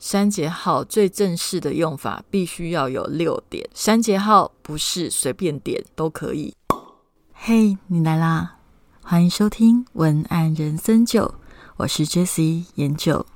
删节号最正式的用法必须要有六点，删节号不是随便点都可以。嘿，你来啦！欢迎收听文案人生九，我是 Jessie 研九。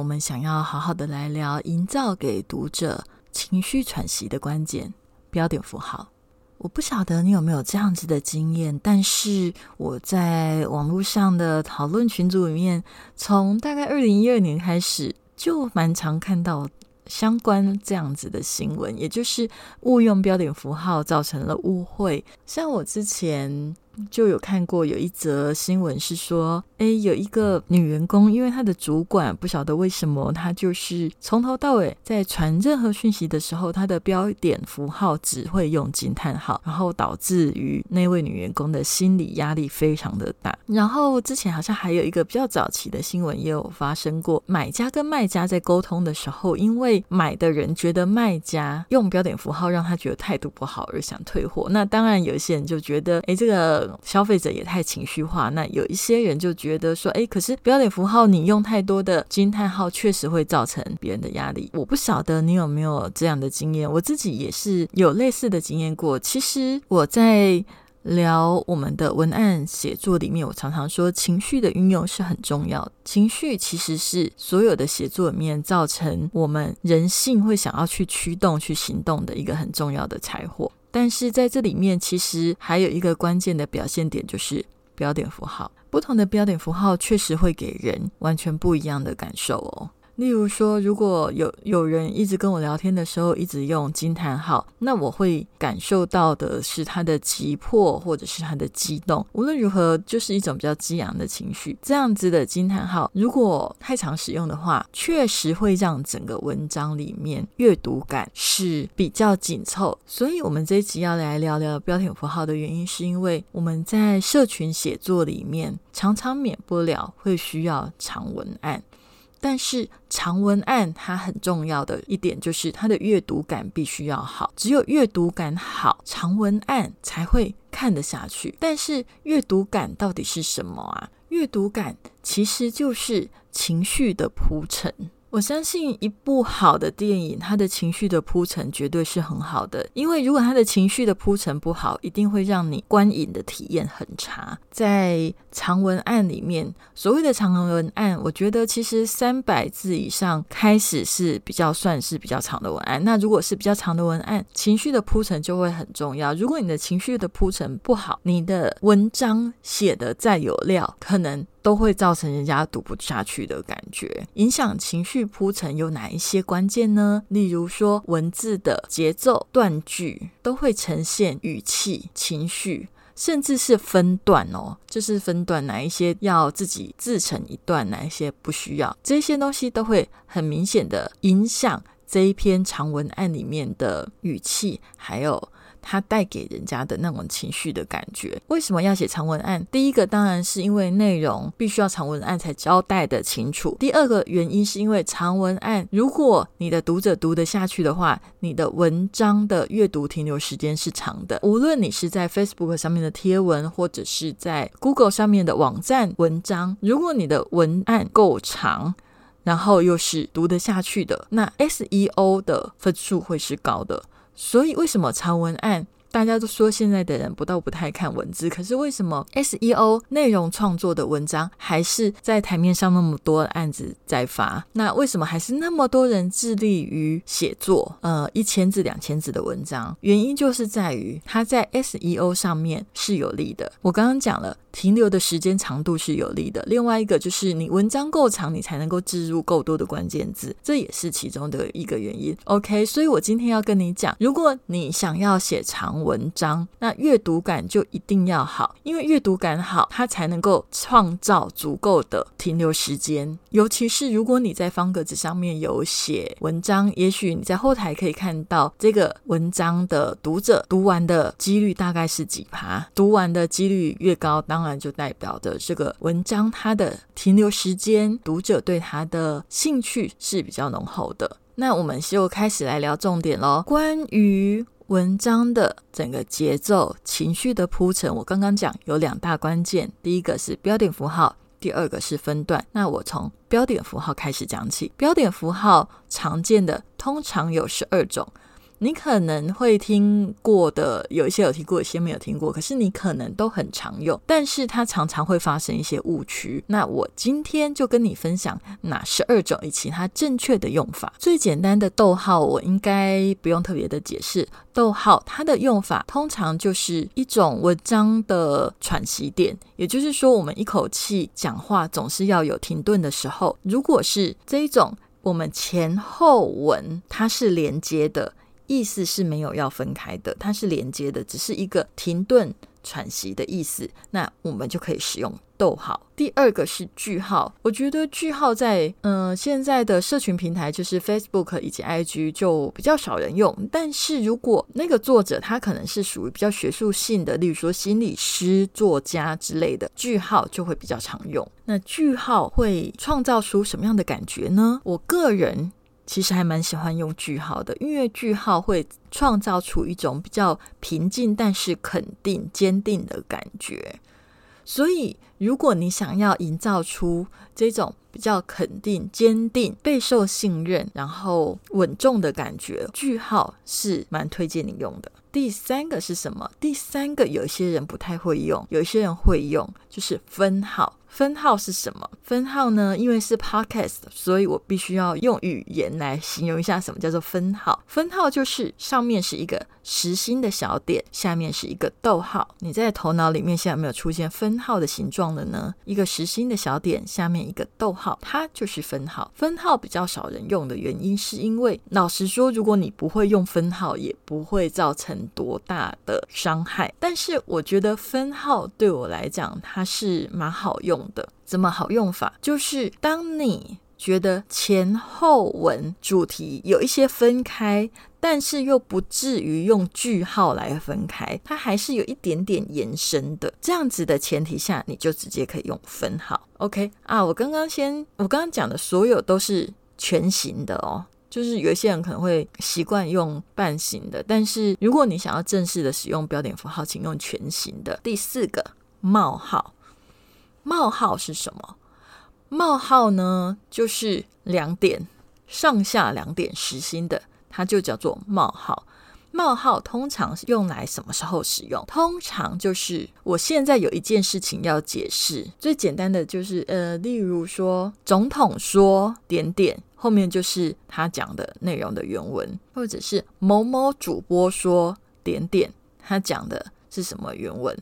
我们想要好好的来聊营造给读者情绪喘息的关键标点符号。我不晓得你有没有这样子的经验，但是我在网络上的讨论群组里面，从大概二零一二年开始，就蛮常看到相关这样子的新闻，也就是误用标点符号造成了误会。像我之前。就有看过有一则新闻是说，诶，有一个女员工，因为她的主管不晓得为什么，她就是从头到尾在传任何讯息的时候，她的标点符号只会用惊叹号，然后导致于那位女员工的心理压力非常的大。然后之前好像还有一个比较早期的新闻也有发生过，买家跟卖家在沟通的时候，因为买的人觉得卖家用标点符号让他觉得态度不好而想退货，那当然有些人就觉得，诶，这个。消费者也太情绪化，那有一些人就觉得说，哎，可是标点符号你用太多的惊叹号，确实会造成别人的压力。我不晓得你有没有这样的经验，我自己也是有类似的经验过。其实我在聊我们的文案写作里面，我常常说情绪的运用是很重要。情绪其实是所有的写作里面造成我们人性会想要去驱动、去行动的一个很重要的财货。但是在这里面，其实还有一个关键的表现点，就是标点符号。不同的标点符号确实会给人完全不一样的感受哦。例如说，如果有有人一直跟我聊天的时候，一直用惊叹号，那我会感受到的是他的急迫，或者是他的激动。无论如何，就是一种比较激昂的情绪。这样子的惊叹号，如果太常使用的话，确实会让整个文章里面阅读感是比较紧凑。所以，我们这一集要来聊聊标点符号的原因，是因为我们在社群写作里面常常免不了会需要长文案。但是长文案它很重要的一点就是它的阅读感必须要好，只有阅读感好，长文案才会看得下去。但是阅读感到底是什么啊？阅读感其实就是情绪的铺陈。我相信一部好的电影，它的情绪的铺陈绝对是很好的。因为如果它的情绪的铺陈不好，一定会让你观影的体验很差。在长文案里面，所谓的长文案，我觉得其实三百字以上开始是比较算是比较长的文案。那如果是比较长的文案，情绪的铺陈就会很重要。如果你的情绪的铺陈不好，你的文章写的再有料，可能。都会造成人家读不下去的感觉。影响情绪铺陈有哪一些关键呢？例如说，文字的节奏、断句都会呈现语气、情绪，甚至是分段哦，就是分段哪一些要自己自成一段，哪一些不需要，这些东西都会很明显的影响这一篇长文案里面的语气，还有。它带给人家的那种情绪的感觉，为什么要写长文案？第一个当然是因为内容必须要长文案才交代的清楚。第二个原因是因为长文案，如果你的读者读得下去的话，你的文章的阅读停留时间是长的。无论你是在 Facebook 上面的贴文，或者是在 Google 上面的网站文章，如果你的文案够长，然后又是读得下去的，那 SEO 的分数会是高的。所以，为什么长文案？大家都说现在的人不到不太看文字，可是为什么 SEO 内容创作的文章还是在台面上那么多案子在发？那为什么还是那么多人致力于写作？呃，一千字、两千字的文章，原因就是在于它在 SEO 上面是有利的。我刚刚讲了。停留的时间长度是有利的。另外一个就是你文章够长，你才能够置入够多的关键字，这也是其中的一个原因。OK，所以我今天要跟你讲，如果你想要写长文章，那阅读感就一定要好，因为阅读感好，它才能够创造足够的停留时间。尤其是如果你在方格子上面有写文章，也许你在后台可以看到这个文章的读者读完的几率大概是几趴，读完的几率越高，当然就代表着这个文章它的停留时间，读者对它的兴趣是比较浓厚的。那我们就开始来聊重点喽。关于文章的整个节奏、情绪的铺陈，我刚刚讲有两大关键，第一个是标点符号，第二个是分段。那我从标点符号开始讲起。标点符号常见的通常有十二种。你可能会听过的，有一些有听过，有些没有听过。可是你可能都很常用，但是它常常会发生一些误区。那我今天就跟你分享哪十二种以及它正确的用法。最简单的逗号，我应该不用特别的解释。逗号它的用法通常就是一种文章的喘息点，也就是说，我们一口气讲话总是要有停顿的时候。如果是这一种，我们前后文它是连接的。意思是没有要分开的，它是连接的，只是一个停顿喘息的意思。那我们就可以使用逗号。第二个是句号，我觉得句号在嗯现在的社群平台，就是 Facebook 以及 IG 就比较少人用。但是如果那个作者他可能是属于比较学术性的，例如说心理师、作家之类的，句号就会比较常用。那句号会创造出什么样的感觉呢？我个人。其实还蛮喜欢用句号的，因为句号会创造出一种比较平静但是肯定、坚定的感觉。所以，如果你想要营造出这种比较肯定、坚定、备受信任，然后稳重的感觉，句号是蛮推荐你用的。第三个是什么？第三个有些人不太会用，有些人会用，就是分号。分号是什么？分号呢？因为是 podcast，所以我必须要用语言来形容一下什么叫做分号。分号就是上面是一个实心的小点，下面是一个逗号。你在头脑里面现在有没有出现分号的形状了呢？一个实心的小点，下面一个逗号，它就是分号。分号比较少人用的原因，是因为老实说，如果你不会用分号，也不会造成多大的伤害。但是我觉得分号对我来讲，它是蛮好用。的怎么好用法？就是当你觉得前后文主题有一些分开，但是又不至于用句号来分开，它还是有一点点延伸的。这样子的前提下，你就直接可以用分号。OK 啊，我刚刚先我刚刚讲的所有都是全形的哦，就是有一些人可能会习惯用半形的，但是如果你想要正式的使用标点符号，请用全形的。第四个冒号。冒号是什么？冒号呢，就是两点上下两点实心的，它就叫做冒号。冒号通常是用来什么时候使用？通常就是我现在有一件事情要解释，最简单的就是呃，例如说总统说点点，后面就是他讲的内容的原文，或者是某某主播说点点，他讲的是什么原文？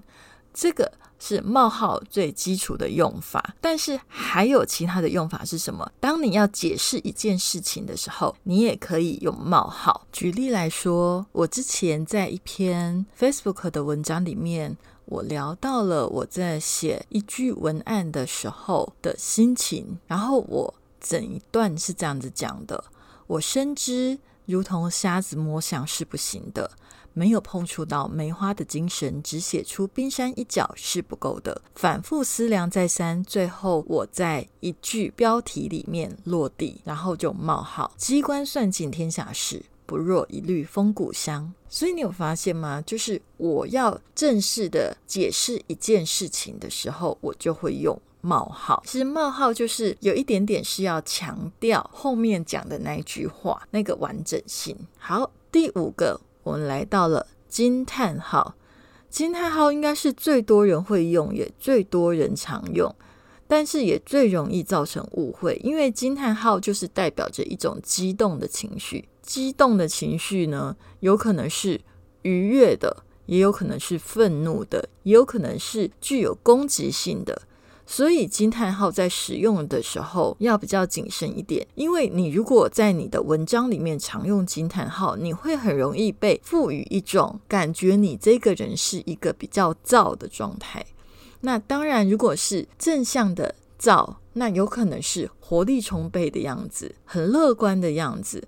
这个。是冒号最基础的用法，但是还有其他的用法是什么？当你要解释一件事情的时候，你也可以用冒号。举例来说，我之前在一篇 Facebook 的文章里面，我聊到了我在写一句文案的时候的心情，然后我整一段是这样子讲的：我深知，如同瞎子摸象是不行的。没有碰触到梅花的精神，只写出冰山一角是不够的。反复思量再三，最后我在一句标题里面落地，然后就冒号：机关算尽天下事，不若一缕风骨香。所以你有发现吗？就是我要正式的解释一件事情的时候，我就会用冒号。其实冒号就是有一点点是要强调后面讲的那一句话那个完整性。好，第五个。我们来到了惊叹号，惊叹号应该是最多人会用，也最多人常用，但是也最容易造成误会，因为惊叹号就是代表着一种激动的情绪。激动的情绪呢，有可能是愉悦的，也有可能是愤怒的，也有可能是具有攻击性的。所以惊叹号在使用的时候要比较谨慎一点，因为你如果在你的文章里面常用惊叹号，你会很容易被赋予一种感觉，你这个人是一个比较燥的状态。那当然，如果是正向的燥，那有可能是活力充沛的样子，很乐观的样子。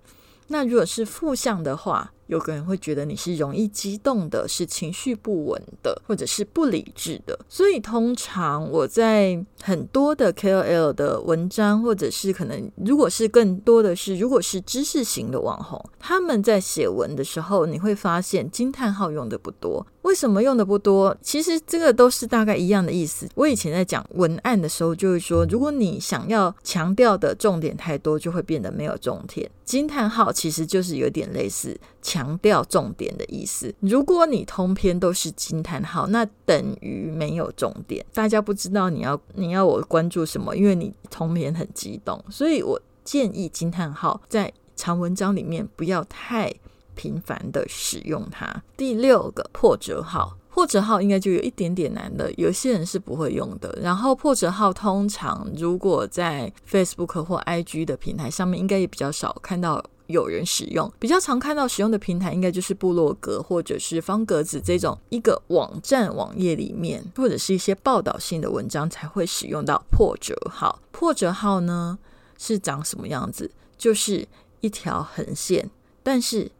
那如果是负向的话，有个人会觉得你是容易激动的，是情绪不稳的，或者是不理智的。所以通常我在很多的 KOL 的文章，或者是可能如果是更多的是，如果是知识型的网红，他们在写文的时候，你会发现惊叹号用的不多。为什么用的不多？其实这个都是大概一样的意思。我以前在讲文案的时候，就会说，如果你想要强调的重点太多，就会变得没有重点。惊叹号其实就是有点类似强调重点的意思。如果你通篇都是惊叹号，那等于没有重点，大家不知道你要你要我关注什么，因为你通篇很激动。所以我建议惊叹号在长文章里面不要太。频繁的使用它。第六个破折号，破折号应该就有一点点难的，有些人是不会用的。然后破折号通常如果在 Facebook 或 IG 的平台上面，应该也比较少看到有人使用。比较常看到使用的平台，应该就是部落格或者是方格子这种一个网站网页里面，或者是一些报道性的文章才会使用到破折号。破折号呢是长什么样子？就是一条横线，但是。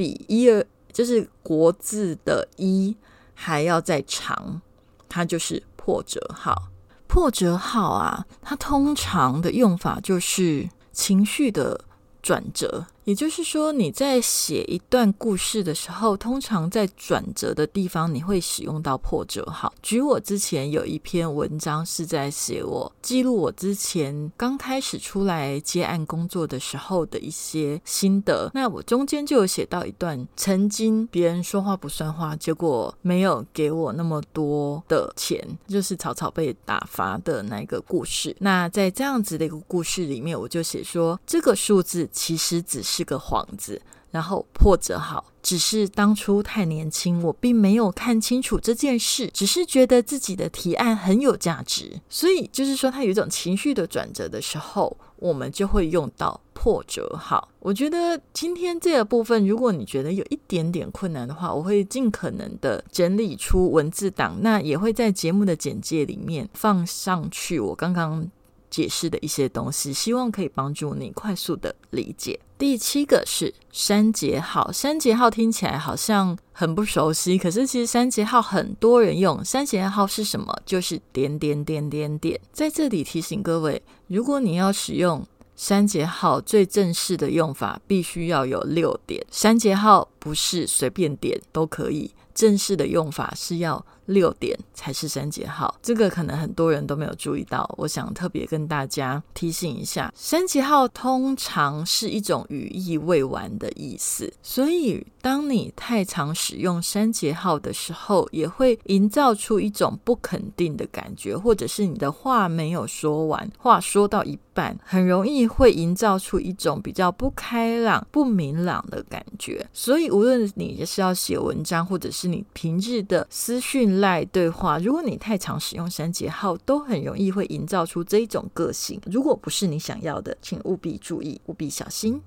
比一二就是国字的一还要再长，它就是破折号。破折号啊，它通常的用法就是情绪的转折。也就是说，你在写一段故事的时候，通常在转折的地方，你会使用到破折号。举我之前有一篇文章是在写我记录我之前刚开始出来接案工作的时候的一些心得。那我中间就有写到一段，曾经别人说话不算话，结果没有给我那么多的钱，就是草草被打发的那个故事。那在这样子的一个故事里面，我就写说，这个数字其实只。是个幌子，然后破折号，只是当初太年轻，我并没有看清楚这件事，只是觉得自己的提案很有价值，所以就是说，他有一种情绪的转折的时候，我们就会用到破折号。我觉得今天这个部分，如果你觉得有一点点困难的话，我会尽可能的整理出文字档，那也会在节目的简介里面放上去。我刚刚。解释的一些东西，希望可以帮助你快速的理解。第七个是删节号，删节号听起来好像很不熟悉，可是其实删节号很多人用。删节号是什么？就是点点点点点。在这里提醒各位，如果你要使用删节号，最正式的用法必须要有六点。删节号不是随便点都可以，正式的用法是要。六点才是删节号，这个可能很多人都没有注意到。我想特别跟大家提醒一下，删节号通常是一种语义未完的意思，所以当你太常使用删节号的时候，也会营造出一种不肯定的感觉，或者是你的话没有说完，话说到一半，很容易会营造出一种比较不开朗、不明朗的感觉。所以，无论你是要写文章，或者是你平日的私讯。赖对话，如果你太常使用删节号，都很容易会营造出这一种个性。如果不是你想要的，请务必注意，务必小心。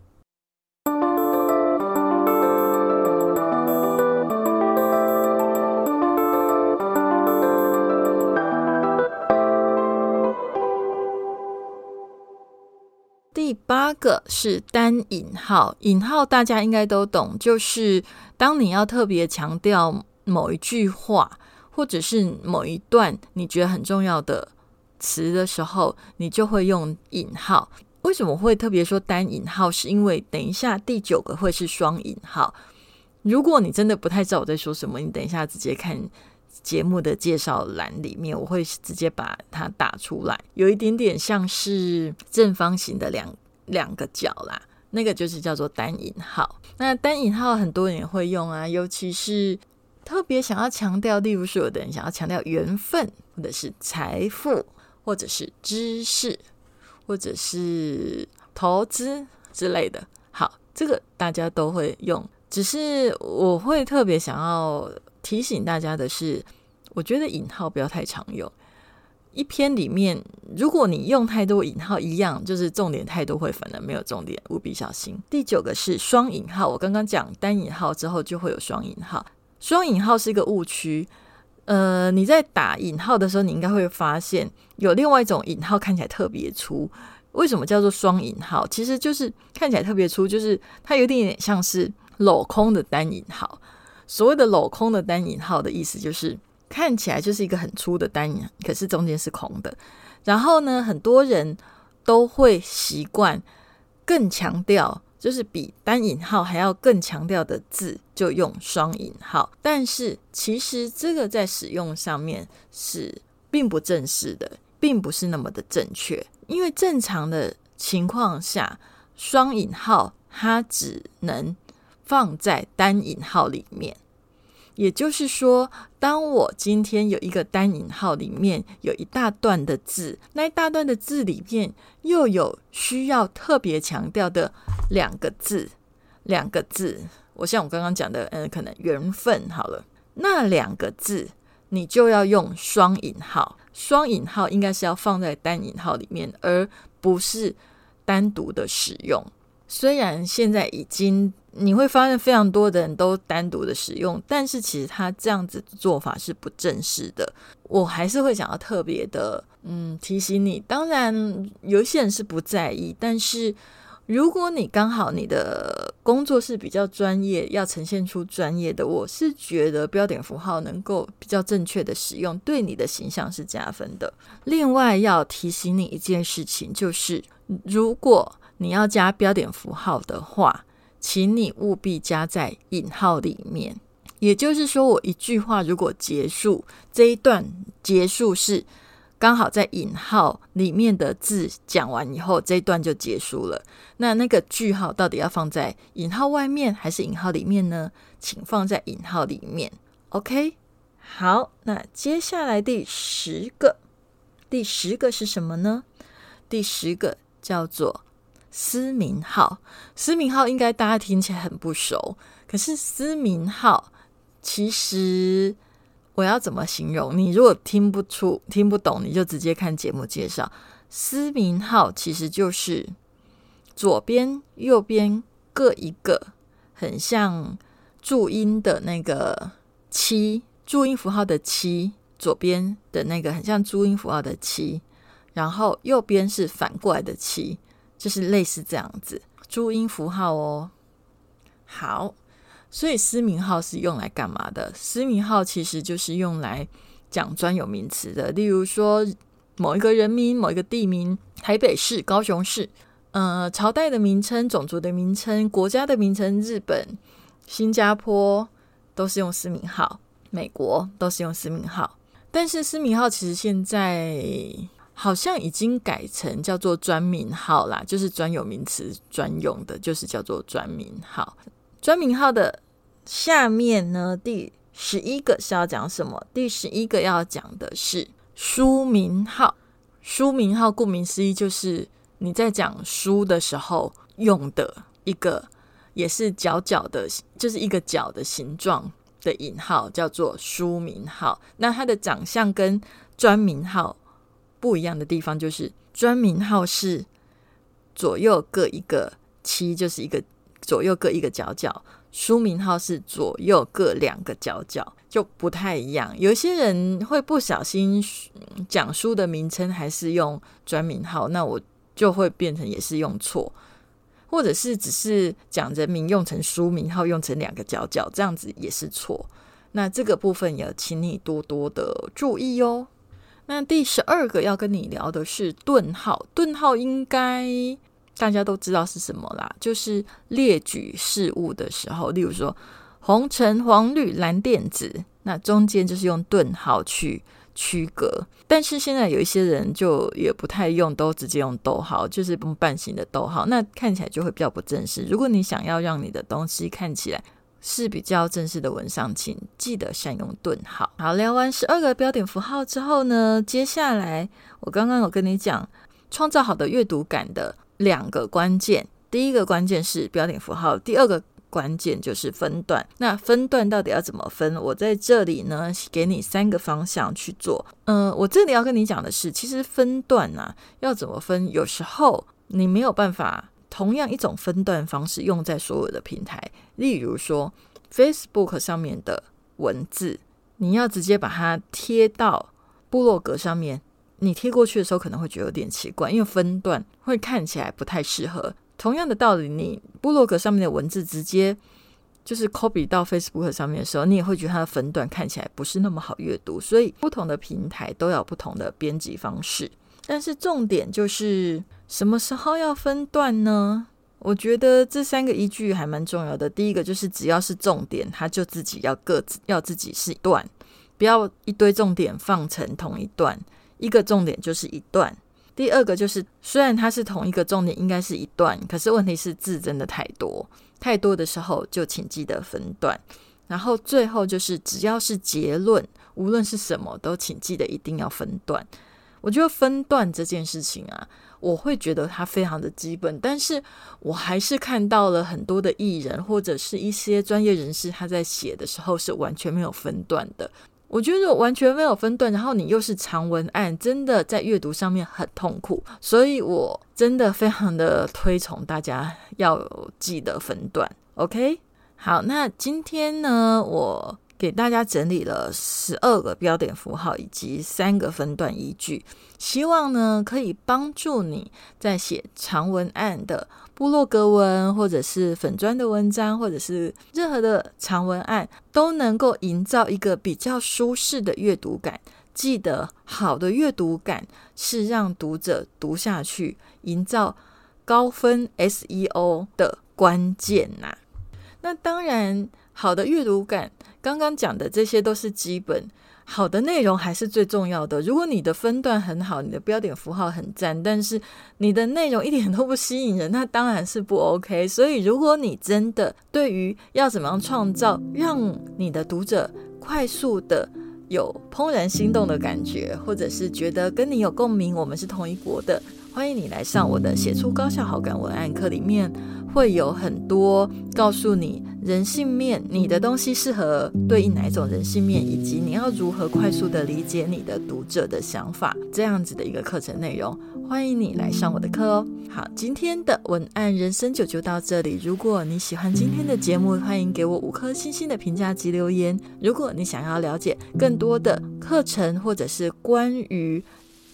第八个是单引号，引号大家应该都懂，就是当你要特别强调某一句话。或者是某一段你觉得很重要的词的时候，你就会用引号。为什么会特别说单引号？是因为等一下第九个会是双引号。如果你真的不太知道我在说什么，你等一下直接看节目的介绍栏里面，我会直接把它打出来。有一点点像是正方形的两两个角啦，那个就是叫做单引号。那单引号很多人也会用啊，尤其是。特别想要强调，例如说，有的人想要强调缘分，或者是财富，或者是知识，或者是投资之类的。好，这个大家都会用，只是我会特别想要提醒大家的是，我觉得引号不要太常用。一篇里面，如果你用太多引号，一样就是重点太多会反而没有重点，务必小心。第九个是双引号，我刚刚讲单引号之后就会有双引号，双引号是一个误区。呃，你在打引号的时候，你应该会发现有另外一种引号看起来特别粗。为什么叫做双引号？其实就是看起来特别粗，就是它有点点像是镂空的单引号。所谓的镂空的单引号的意思就是。看起来就是一个很粗的单引，可是中间是空的。然后呢，很多人都会习惯更强调，就是比单引号还要更强调的字，就用双引号。但是其实这个在使用上面是并不正式的，并不是那么的正确。因为正常的情况下，双引号它只能放在单引号里面。也就是说，当我今天有一个单引号，里面有一大段的字，那一大段的字里面又有需要特别强调的两个字，两个字，我像我刚刚讲的，嗯，可能缘分好了，那两个字你就要用双引号，双引号应该是要放在单引号里面，而不是单独的使用。虽然现在已经。你会发现非常多的人都单独的使用，但是其实他这样子做法是不正式的。我还是会想要特别的，嗯，提醒你。当然，有一些人是不在意，但是如果你刚好你的工作是比较专业，要呈现出专业的，我是觉得标点符号能够比较正确的使用，对你的形象是加分的。另外要提醒你一件事情，就是如果你要加标点符号的话。请你务必加在引号里面，也就是说，我一句话如果结束这一段结束是刚好在引号里面的字讲完以后，这一段就结束了。那那个句号到底要放在引号外面还是引号里面呢？请放在引号里面。OK，好，那接下来第十个，第十个是什么呢？第十个叫做。思明号，思明号应该大家听起来很不熟，可是思明号其实我要怎么形容？你如果听不出、听不懂，你就直接看节目介绍。思明号其实就是左边、右边各一个，很像注音的那个七，注音符号的七，左边的那个很像注音符号的七，然后右边是反过来的七。就是类似这样子，注音符号哦。好，所以私名号是用来干嘛的？私名号其实就是用来讲专有名词的，例如说某一个人名、某一个地名，台北市、高雄市，呃，朝代的名称、种族的名称、国家的名称，日本、新加坡都是用私名号，美国都是用私名号。但是私名号其实现在。好像已经改成叫做专名号啦，就是专有名词专用的，就是叫做专名号。专名号的下面呢，第十一个是要讲什么？第十一个要讲的是书名号。书名号顾名思义，就是你在讲书的时候用的一个，也是角角的，就是一个角的形状的引号，叫做书名号。那它的长相跟专名号。不一样的地方就是专名号是左右各一个七，就是一个左右各一个角角；书名号是左右各两个角角，就不太一样。有些人会不小心讲书的名称还是用专名号，那我就会变成也是用错，或者是只是讲人名用成书名号，用成两个角角，这样子也是错。那这个部分也请你多多的注意哦。那第十二个要跟你聊的是顿号，顿号应该大家都知道是什么啦，就是列举事物的时候，例如说红橙黄绿蓝靛紫，那中间就是用顿号去区隔。但是现在有一些人就也不太用，都直接用逗号，就是用半形的逗号，那看起来就会比较不正式。如果你想要让你的东西看起来，是比较正式的文上，请记得善用顿号。好，聊完十二个标点符号之后呢，接下来我刚刚有跟你讲，创造好的阅读感的两个关键。第一个关键是标点符号，第二个关键就是分段。那分段到底要怎么分？我在这里呢，给你三个方向去做。嗯，我这里要跟你讲的是，其实分段呢要怎么分？有时候你没有办法同样一种分段方式用在所有的平台。例如说，Facebook 上面的文字，你要直接把它贴到部落格上面。你贴过去的时候可能会觉得有点奇怪，因为分段会看起来不太适合。同样的道理，你部落格上面的文字直接就是 copy 到 Facebook 上面的时候，你也会觉得它的分段看起来不是那么好阅读。所以不同的平台都有不同的编辑方式。但是重点就是什么时候要分段呢？我觉得这三个依据还蛮重要的。第一个就是只要是重点，它就自己要各自要自己是一段，不要一堆重点放成同一段。一个重点就是一段，第二个就是虽然它是同一个重点，应该是一段，可是问题是字真的太多，太多的时候就请记得分段。然后最后就是只要是结论，无论是什么都请记得一定要分段。我觉得分段这件事情啊，我会觉得它非常的基本，但是我还是看到了很多的艺人或者是一些专业人士他在写的时候是完全没有分段的。我觉得完全没有分段，然后你又是长文案，真的在阅读上面很痛苦，所以我真的非常的推崇大家要记得分段。OK，好，那今天呢，我。给大家整理了十二个标点符号以及三个分段依据，希望呢可以帮助你在写长文案的部落格文，或者是粉砖的文章，或者是任何的长文案，都能够营造一个比较舒适的阅读感。记得，好的阅读感是让读者读下去，营造高分 SEO 的关键呐。那当然，好的阅读感。刚刚讲的这些都是基本，好的内容还是最重要的。如果你的分段很好，你的标点符号很赞，但是你的内容一点都不吸引人，那当然是不 OK。所以，如果你真的对于要怎么样创造让你的读者快速的有怦然心动的感觉，或者是觉得跟你有共鸣，我们是同一国的。欢迎你来上我的写出高效好感文案课，里面会有很多告诉你人性面，你的东西适合对应哪一种人性面，以及你要如何快速的理解你的读者的想法，这样子的一个课程内容。欢迎你来上我的课哦。好，今天的文案人生就就到这里。如果你喜欢今天的节目，欢迎给我五颗星星的评价及留言。如果你想要了解更多的课程，或者是关于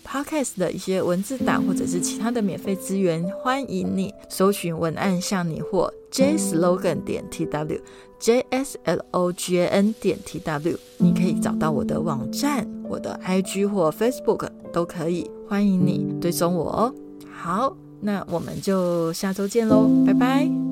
Podcast 的一些文字档或者是其他的免费资源，欢迎你搜寻文案向你或 jslogan 点 tw jslogan 点 tw，你可以找到我的网站、我的 IG 或 Facebook 都可以，欢迎你追踪我哦。好，那我们就下周见喽，拜拜。